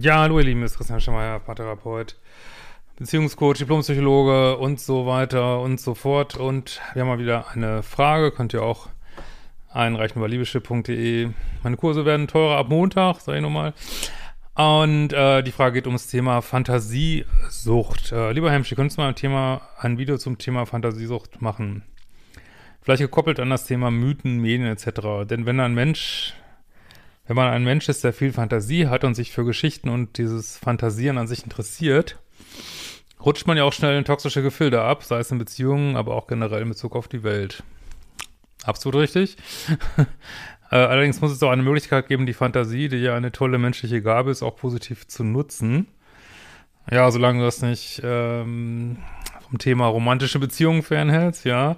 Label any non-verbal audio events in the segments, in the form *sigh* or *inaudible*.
Ja, hallo ihr Lieben, das ist Christian Schemeier, Paartherapeut, Beziehungscoach, Diplompsychologe und so weiter und so fort. Und wir haben mal wieder eine Frage, könnt ihr auch einreichen über liebeschip.de. Meine Kurse werden teurer ab Montag, sag ich nochmal. Und äh, die Frage geht ums Thema Fantasiesucht. Äh, lieber Hemschi, könntest du mal ein Thema, ein Video zum Thema Fantasiesucht machen? Vielleicht gekoppelt an das Thema Mythen, Medien etc. Denn wenn ein Mensch wenn man ein Mensch ist, der viel Fantasie hat und sich für Geschichten und dieses Fantasieren an sich interessiert, rutscht man ja auch schnell in toxische Gefilde ab, sei es in Beziehungen, aber auch generell in Bezug auf die Welt. Absolut richtig. *laughs* Äh, allerdings muss es auch eine Möglichkeit geben, die Fantasie, die ja eine tolle menschliche Gabe ist, auch positiv zu nutzen. Ja, solange du das nicht ähm, vom Thema romantische Beziehungen fernhältst, ja.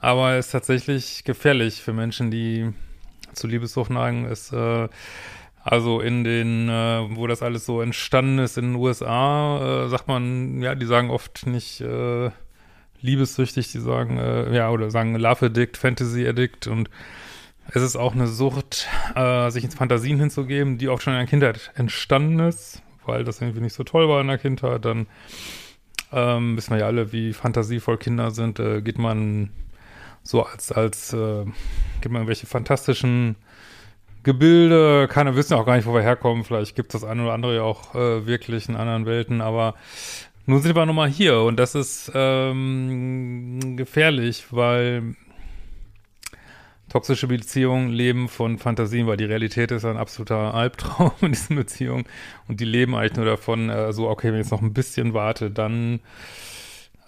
Aber es ist tatsächlich gefährlich für Menschen, die zu Liebessucht neigen, ist äh, also in den, äh, wo das alles so entstanden ist in den USA, äh, sagt man, ja, die sagen oft nicht äh, liebessüchtig, die sagen, äh, ja, oder sagen Love Addict, Fantasy Addict. Und es ist auch eine Sucht, äh, sich ins Fantasien hinzugeben, die oft schon in der Kindheit entstanden ist, weil das irgendwie nicht so toll war in der Kindheit, dann ähm, wissen wir ja alle, wie fantasievoll Kinder sind, äh, geht man so als, als, äh, gibt man irgendwelche fantastischen Gebilde, keiner wissen auch gar nicht, wo wir herkommen, vielleicht gibt es das eine oder andere ja auch äh, wirklich in anderen Welten, aber nun sind wir nochmal hier. Und das ist ähm, gefährlich, weil toxische Beziehungen leben von Fantasien, weil die Realität ist ein absoluter *laughs* Albtraum in diesen Beziehungen. Und die leben eigentlich nur davon, äh, so, okay, wenn ich jetzt noch ein bisschen warte, dann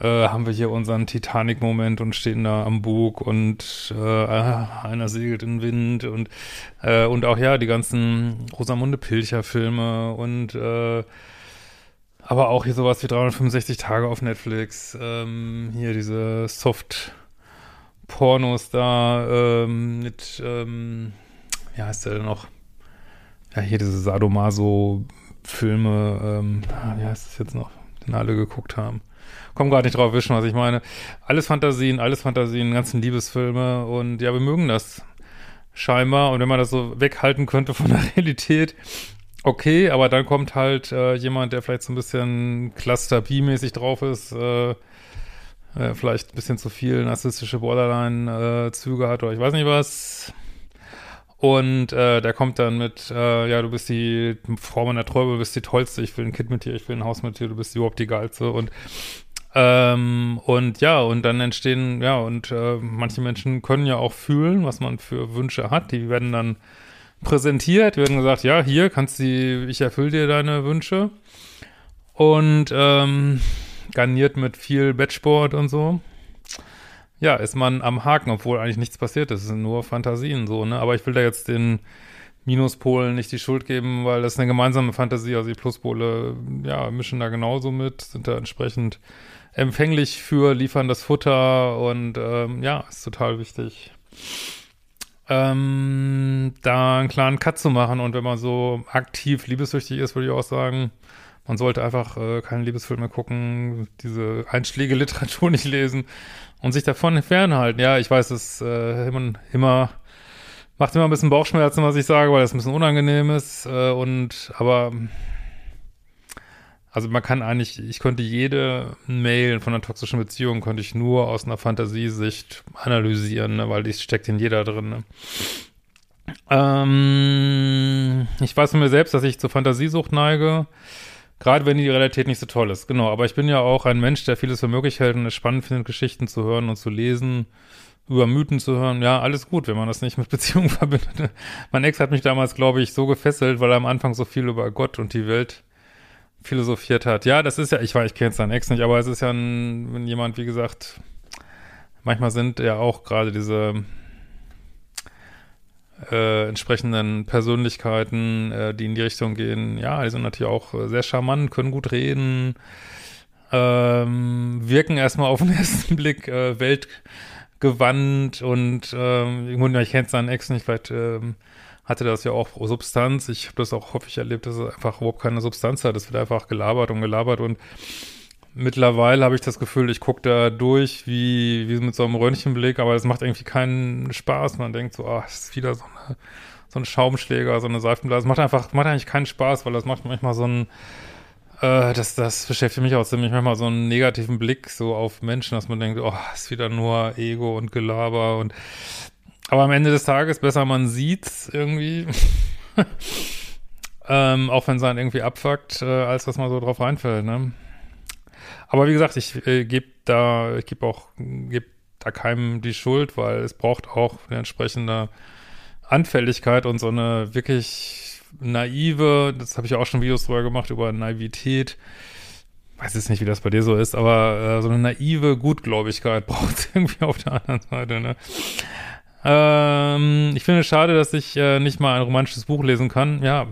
äh, haben wir hier unseren Titanic-Moment und stehen da am Bug und äh, einer segelt in den Wind und äh, und auch ja die ganzen Rosamunde Pilcher-Filme und äh, aber auch hier sowas wie 365 Tage auf Netflix, ähm, hier diese Soft-Pornos da ähm, mit, ähm, wie heißt der denn noch? Ja, hier diese Sadomaso-Filme, ähm, wie heißt das jetzt noch, den alle geguckt haben komme gerade nicht drauf wischen, was ich meine. Alles Fantasien, alles Fantasien, ganzen Liebesfilme und ja, wir mögen das scheinbar und wenn man das so weghalten könnte von der *laughs* Realität, okay, aber dann kommt halt äh, jemand, der vielleicht so ein bisschen Cluster B-mäßig drauf ist, äh, äh, vielleicht ein bisschen zu viel narzisstische Borderline-Züge hat oder ich weiß nicht was. Und äh, der kommt dann mit, äh, ja, du bist die Frau meiner Träume, du bist die tollste, ich will ein Kind mit dir, ich will ein Haus mit dir, du bist überhaupt die geilste. Und ähm, und ja, und dann entstehen, ja, und äh, manche Menschen können ja auch fühlen, was man für Wünsche hat. Die werden dann präsentiert, werden gesagt, ja, hier kannst du, ich erfülle dir deine Wünsche. Und ähm, garniert mit viel Bettsport und so. Ja, ist man am Haken, obwohl eigentlich nichts passiert ist. Es sind nur Fantasien so, ne? Aber ich will da jetzt den Minuspolen nicht die Schuld geben, weil das ist eine gemeinsame Fantasie. Also die Pluspole, ja, mischen da genauso mit, sind da entsprechend empfänglich für, liefern das Futter und ähm, ja, ist total wichtig. Ähm, da einen klaren Cut zu machen und wenn man so aktiv liebessüchtig ist, würde ich auch sagen, man sollte einfach äh, keine Liebesfilme gucken, diese einschläge Literatur *laughs* nicht lesen und sich davon fernhalten. Ja, ich weiß, es äh, immer, immer macht immer ein bisschen Bauchschmerzen, was ich sage, weil es ein bisschen unangenehm ist äh, und aber also man kann eigentlich, ich könnte jede Mail von einer toxischen Beziehung könnte ich nur aus einer Fantasiesicht analysieren, ne, weil die steckt in jeder drin. Ne. Ähm, ich weiß von mir selbst, dass ich zur Fantasiesucht neige, gerade wenn die Realität nicht so toll ist. Genau, aber ich bin ja auch ein Mensch, der vieles für möglich hält und es spannend findet, Geschichten zu hören und zu lesen, über Mythen zu hören. Ja, alles gut, wenn man das nicht mit *laughs* Beziehungen verbindet. Mein Ex hat mich damals, glaube ich, so gefesselt, weil er am Anfang so viel über Gott und die Welt philosophiert hat. Ja, das ist ja, ich weiß, ich kenne jetzt seinen Ex nicht, aber es ist ja ein, wenn jemand, wie gesagt, manchmal sind ja auch gerade diese äh, entsprechenden Persönlichkeiten, äh, die in die Richtung gehen, ja, die sind natürlich auch sehr charmant, können gut reden, ähm, wirken erstmal auf den *laughs* ersten Blick äh, weltgewandt und ähm, ich kenne seinen Ex nicht, vielleicht ähm, hatte das ja auch Substanz. Ich habe das auch häufig erlebt, dass es einfach überhaupt keine Substanz hat. Es wird einfach gelabert und gelabert und mittlerweile habe ich das Gefühl, ich gucke da durch wie, wie mit so einem Röntgenblick, aber es macht irgendwie keinen Spaß. Man denkt so, ah, es ist wieder so eine, so ein Schaumschläger, so eine Seifenblase. Das macht einfach, macht eigentlich keinen Spaß, weil das macht manchmal so ein, äh, das, das beschäftigt mich auch ziemlich manchmal so einen negativen Blick so auf Menschen, dass man denkt, oh, ist wieder nur Ego und Gelaber und aber am Ende des Tages besser man sieht's irgendwie. *laughs* ähm, auch wenn es dann irgendwie abfuckt, äh, als dass man so drauf reinfällt, ne? Aber wie gesagt, ich äh, gebe da, ich gebe auch, gebe da keinem die Schuld, weil es braucht auch eine entsprechende Anfälligkeit und so eine wirklich naive, das habe ich auch schon Videos drüber gemacht, über Naivität. Weiß jetzt nicht, wie das bei dir so ist, aber äh, so eine naive Gutgläubigkeit *laughs* braucht irgendwie auf der anderen Seite, ne? Ähm, ich finde es schade, dass ich äh, nicht mal ein romantisches Buch lesen kann. Ja,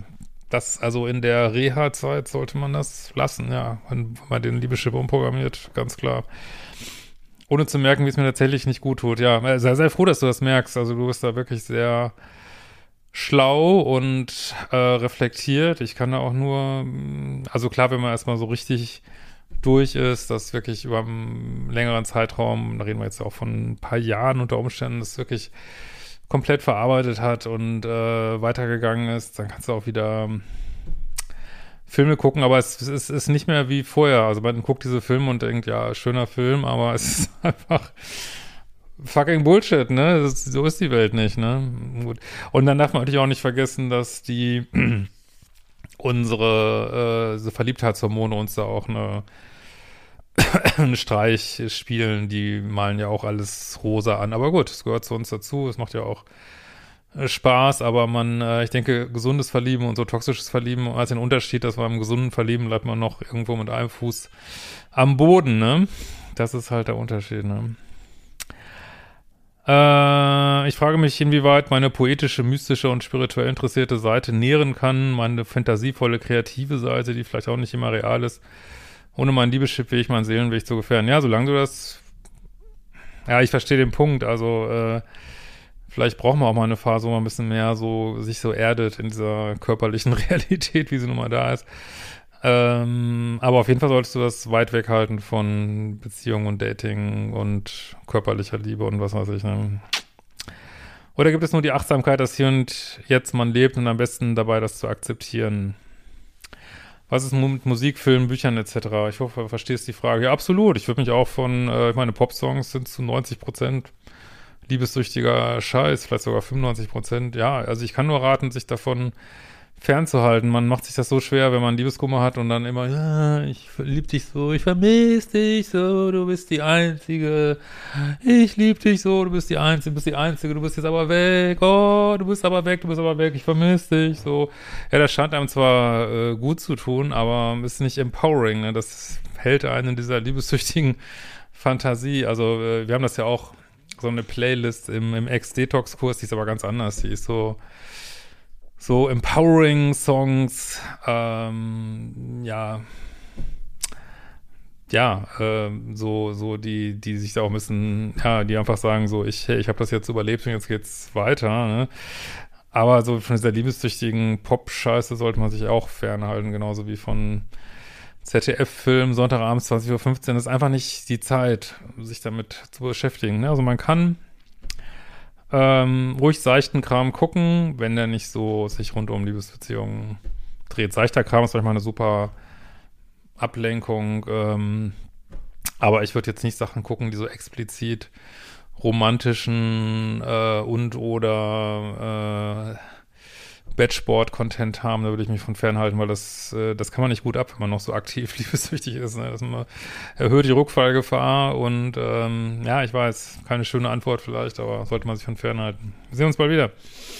das, also in der Reha-Zeit sollte man das lassen, ja, wenn, man den Liebeschiff umprogrammiert, ganz klar. Ohne zu merken, wie es mir tatsächlich nicht gut tut. Ja, äh, sei, sei froh, dass du das merkst. Also du bist da wirklich sehr schlau und äh, reflektiert. Ich kann da auch nur, mm, also klar, wenn man erstmal so richtig durch ist, das wirklich über einen längeren Zeitraum, da reden wir jetzt auch von ein paar Jahren unter Umständen, das wirklich komplett verarbeitet hat und äh, weitergegangen ist, dann kannst du auch wieder Filme gucken, aber es, es, ist nicht mehr wie vorher. Also man guckt diese Filme und denkt, ja, schöner Film, aber *laughs* es ist einfach fucking Bullshit, ne? Das, so ist die Welt nicht, ne? Gut. Und dann darf man natürlich auch nicht vergessen, dass die *clears throat* unsere äh, Verliebtheitshormone uns da auch eine *coughs* Streich spielen, die malen ja auch alles rosa an. Aber gut, es gehört zu uns dazu. Es macht ja auch äh, Spaß, aber man, äh, ich denke, gesundes Verlieben und so toxisches Verlieben, als den Unterschied, dass man im gesunden Verlieben bleibt man noch irgendwo mit einem Fuß am Boden, ne? Das ist halt der Unterschied, ne? Äh, ich frage mich, inwieweit meine poetische, mystische und spirituell interessierte Seite nähren kann, meine fantasievolle, kreative Seite, die vielleicht auch nicht immer real ist, ohne meinen Liebeschiff will ich meinen Seelenweg zu gefährden. Ja, solange du das, ja, ich verstehe den Punkt, also, äh, vielleicht brauchen wir auch mal eine Phase, wo man ein bisschen mehr so, sich so erdet in dieser *laughs* körperlichen Realität, wie sie nun mal da ist. Ähm, aber auf jeden Fall solltest du das weit weghalten von Beziehung und Dating und körperlicher Liebe und was weiß ich. Ne? Oder gibt es nur die Achtsamkeit, dass hier und jetzt man lebt und am besten dabei das zu akzeptieren? Was ist mit Musik, Film, Büchern etc.? Ich hoffe, du verstehst die Frage. Ja, absolut. Ich würde mich auch von, äh, ich meine, Popsongs sind zu 90 Prozent liebessüchtiger Scheiß, vielleicht sogar 95 Prozent. Ja, also ich kann nur raten, sich davon fernzuhalten. Man macht sich das so schwer, wenn man Liebeskummer hat und dann immer, ja, ich lieb dich so, ich vermisse dich so, du bist die Einzige, ich lieb dich so, du bist die Einzige, du bist die Einzige, du bist jetzt aber weg, oh, du bist aber weg, du bist aber weg, ich vermisse dich so. Ja, das scheint einem zwar äh, gut zu tun, aber ist nicht empowering, ne? das hält einen in dieser liebessüchtigen Fantasie. Also äh, wir haben das ja auch, so eine Playlist im, im Ex-Detox-Kurs, die ist aber ganz anders, die ist so so empowering Songs, ähm, ja, ja, äh, so, so die, die sich da auch ein bisschen, ja, die einfach sagen so, ich, hey, ich habe das jetzt überlebt und jetzt geht's weiter, ne? Aber so von dieser liebessüchtigen Pop-Scheiße sollte man sich auch fernhalten, genauso wie von ZDF-Film Sonntagabends 20.15 Uhr. ist einfach nicht die Zeit, sich damit zu beschäftigen. Ne? Also man kann ähm, ruhig seichten Kram gucken, wenn der nicht so sich rund um Liebesbeziehungen dreht. Seichter Kram ist manchmal eine super Ablenkung, ähm, aber ich würde jetzt nicht Sachen gucken, die so explizit romantischen äh, und oder äh, Bettsport-Content haben, da würde ich mich von fernhalten, weil das, äh, das kann man nicht gut ab, wenn man noch so aktiv *laughs* liebessüchtig ist. Ne? Das erhöht die Rückfallgefahr und ähm, ja, ich weiß, keine schöne Antwort vielleicht, aber sollte man sich von fernhalten. Wir sehen uns bald wieder.